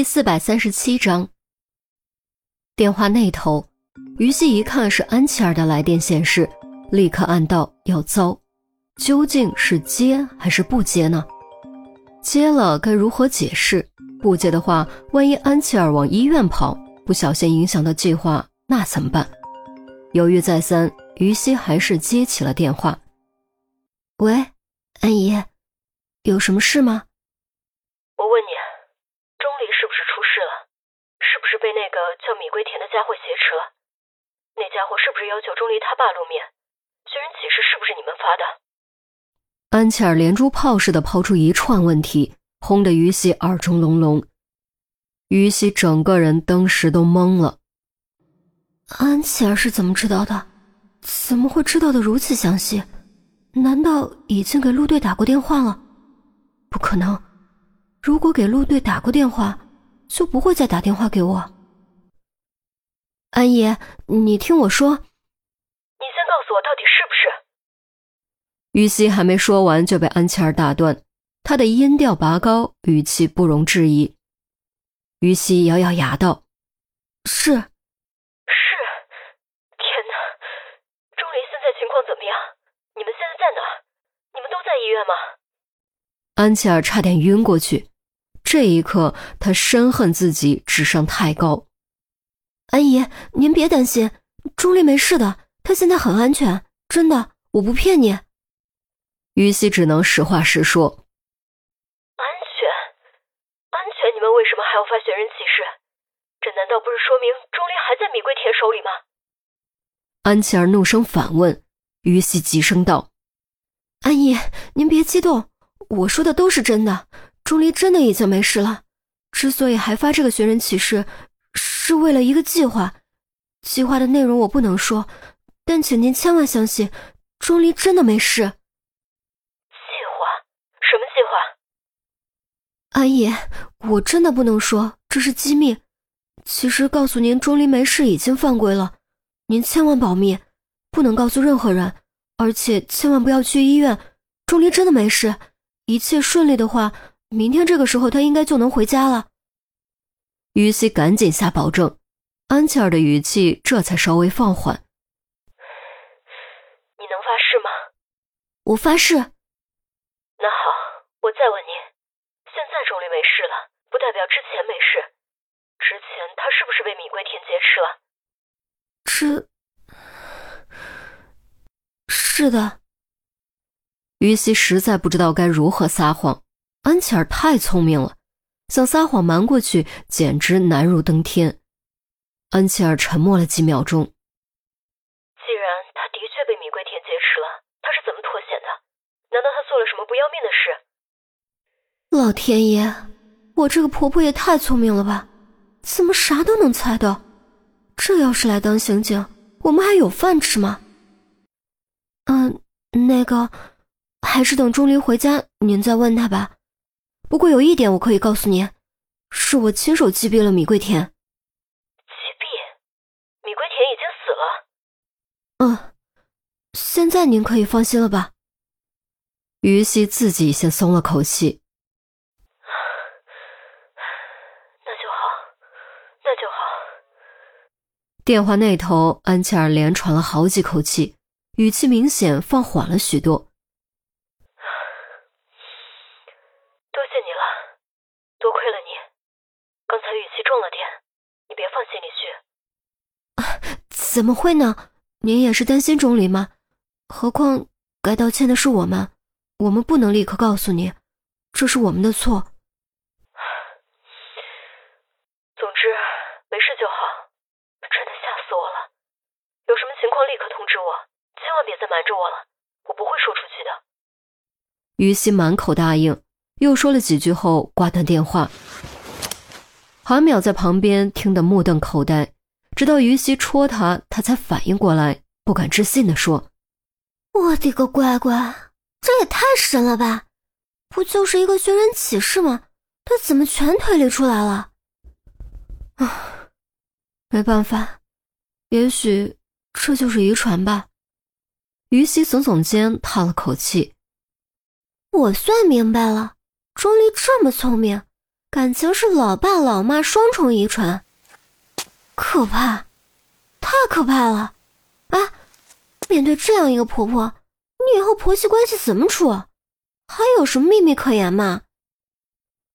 第四百三十七章，电话那头，于西一看是安琪儿的来电显示，立刻暗道要糟，究竟是接还是不接呢？接了该如何解释？不接的话，万一安琪儿往医院跑，不小心影响到计划，那怎么办？犹豫再三，于西还是接起了电话。喂，安姨，有什么事吗？我问你，是被那个叫米龟田的家伙挟持了？那家伙是不是要求钟离他爸露面？寻人启事是不是你们发的？安琪儿连珠炮似的抛出一串问题，轰得于西耳中隆隆。于西整个人当时都懵了。安琪儿是怎么知道的？怎么会知道的如此详细？难道已经给陆队打过电话了？不可能！如果给陆队打过电话，就不会再打电话给我。安爷，你听我说。你先告诉我，到底是不是？于西还没说完，就被安琪儿打断。她的音调拔高，语气不容置疑。于西咬咬牙道：“是。”“是。”“天哪！钟离现在情况怎么样？你们现在在哪？你们都在医院吗？”安琪儿差点晕过去。这一刻，他深恨自己智商太高。安姨，您别担心，钟离没事的，他现在很安全，真的，我不骗你。于西只能实话实说。安全，安全，你们为什么还要发寻人启事？这难道不是说明钟离还在米贵田手里吗？安琪儿怒声反问。于西急声道：“安姨，您别激动，我说的都是真的。”钟离真的已经没事了，之所以还发这个寻人启事，是为了一个计划。计划的内容我不能说，但请您千万相信，钟离真的没事。计划？什么计划？阿姨，我真的不能说，这是机密。其实告诉您，钟离没事已经犯规了，您千万保密，不能告诉任何人，而且千万不要去医院。钟离真的没事，一切顺利的话。明天这个时候，他应该就能回家了。于西赶紧下保证，安琪儿的语气这才稍微放缓。你能发誓吗？我发誓。那好，我再问你，现在钟离没事了，不代表之前没事。之前他是不是被米龟田劫持了？是，是的。于西实在不知道该如何撒谎。安琪儿太聪明了，想撒谎瞒过去简直难如登天。安琪儿沉默了几秒钟。既然他的确被米贵田劫持了，他是怎么脱险的？难道他做了什么不要命的事？老天爷，我这个婆婆也太聪明了吧？怎么啥都能猜到？这要是来当刑警，我们还有饭吃吗？嗯，那个，还是等钟离回家，您再问他吧。不过有一点我可以告诉您，是我亲手击毙了米桂田。击毙？米桂田已经死了。嗯，现在您可以放心了吧？于西自己先松了口气。那就好，那就好。电话那头，安琪儿连喘了好几口气，语气明显放缓了许多。怎么会呢？您也是担心钟离吗？何况该道歉的是我们，我们不能立刻告诉你，这是我们的错。总之没事就好，真的吓死我了。有什么情况立刻通知我，千万别再瞒着我了，我不会说出去的。于西满口答应，又说了几句后挂断电话。韩淼在旁边听得目瞪口呆。直到于西戳他，他才反应过来，不敢置信地说：“我的个乖乖，这也太神了吧！不就是一个寻人启事吗？他怎么全推理出来了？”啊，没办法，也许这就是遗传吧。于西耸耸肩，叹了口气：“我算明白了，钟离这么聪明，感情是老爸老妈双重遗传，可怕，太可怕了！哎，面对这样一个婆婆，你以后婆媳关系怎么处？还有什么秘密可言吗？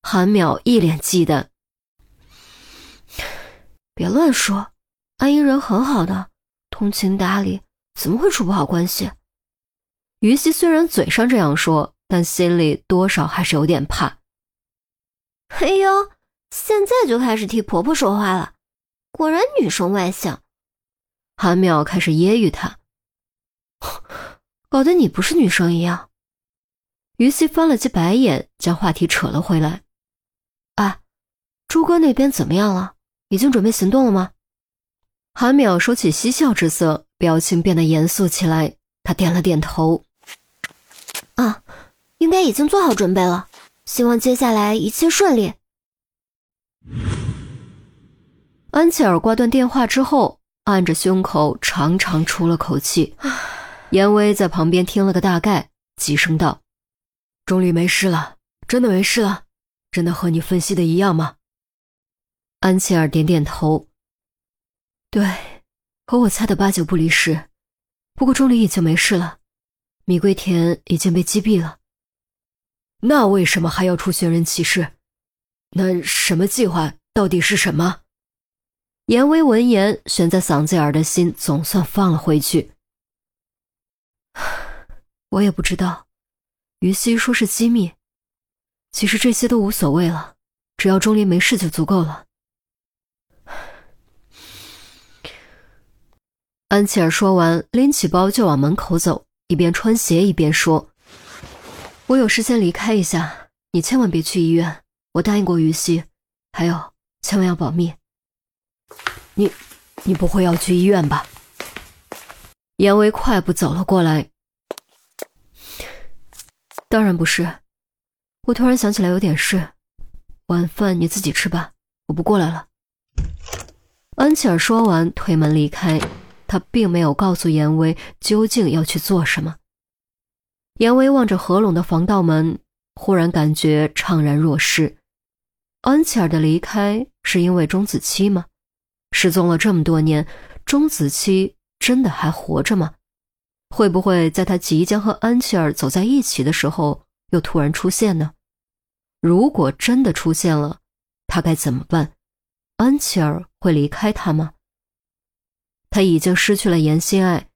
韩淼一脸忌惮。别乱说，安姨人很好的，通情达理，怎么会处不好关系？于西虽然嘴上这样说，但心里多少还是有点怕。哎呦，现在就开始替婆婆说话了，果然女生外向。韩淼开始揶揄他，搞得你不是女生一样。于西翻了记白眼，将话题扯了回来。哎，朱哥那边怎么样了？已经准备行动了吗？韩淼收起嬉笑之色，表情变得严肃起来。他点了点头。啊，应该已经做好准备了。希望接下来一切顺利。安琪儿挂断电话之后，按着胸口长长出了口气。严威在旁边听了个大概，急声道：“钟离没事了，真的没事了，真的和你分析的一样吗？”安琪儿点点头：“对，和我猜的八九不离十。不过钟离已经没事了，米桂田已经被击毙了。”那为什么还要出寻人启事？那什么计划到底是什么？严威闻言，悬在嗓子眼的心总算放了回去。我也不知道，于西说是机密，其实这些都无所谓了，只要钟离没事就足够了。安琪儿说完，拎起包就往门口走，一边穿鞋一边说。我有事先离开一下，你千万别去医院。我答应过于西，还有，千万要保密。你，你不会要去医院吧？严威快步走了过来。当然不是，我突然想起来有点事，晚饭你自己吃吧，我不过来了。安琪儿说完，推门离开。他并没有告诉严威究竟要去做什么。严威望着合拢的防盗门，忽然感觉怅然若失。安琪儿的离开是因为钟子期吗？失踪了这么多年，钟子期真的还活着吗？会不会在他即将和安琪儿走在一起的时候，又突然出现呢？如果真的出现了，他该怎么办？安琪儿会离开他吗？他已经失去了严心爱，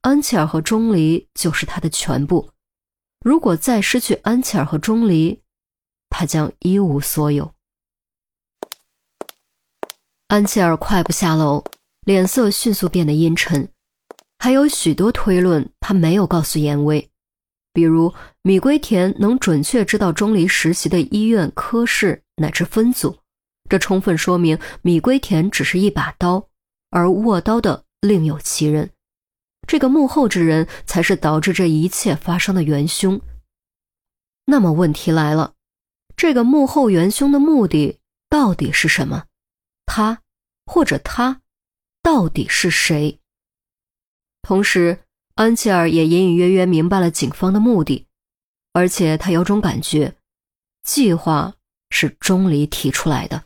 安琪儿和钟离就是他的全部。如果再失去安琪儿和钟离，他将一无所有。安琪儿快步下楼，脸色迅速变得阴沉。还有许多推论，他没有告诉严威，比如米龟田能准确知道钟离实习的医院、科室乃至分组，这充分说明米龟田只是一把刀，而握刀的另有其人。这个幕后之人才是导致这一切发生的元凶。那么问题来了，这个幕后元凶的目的到底是什么？他或者他到底是谁？同时，安琪儿也隐隐约约明白了警方的目的，而且他有种感觉，计划是钟离提出来的。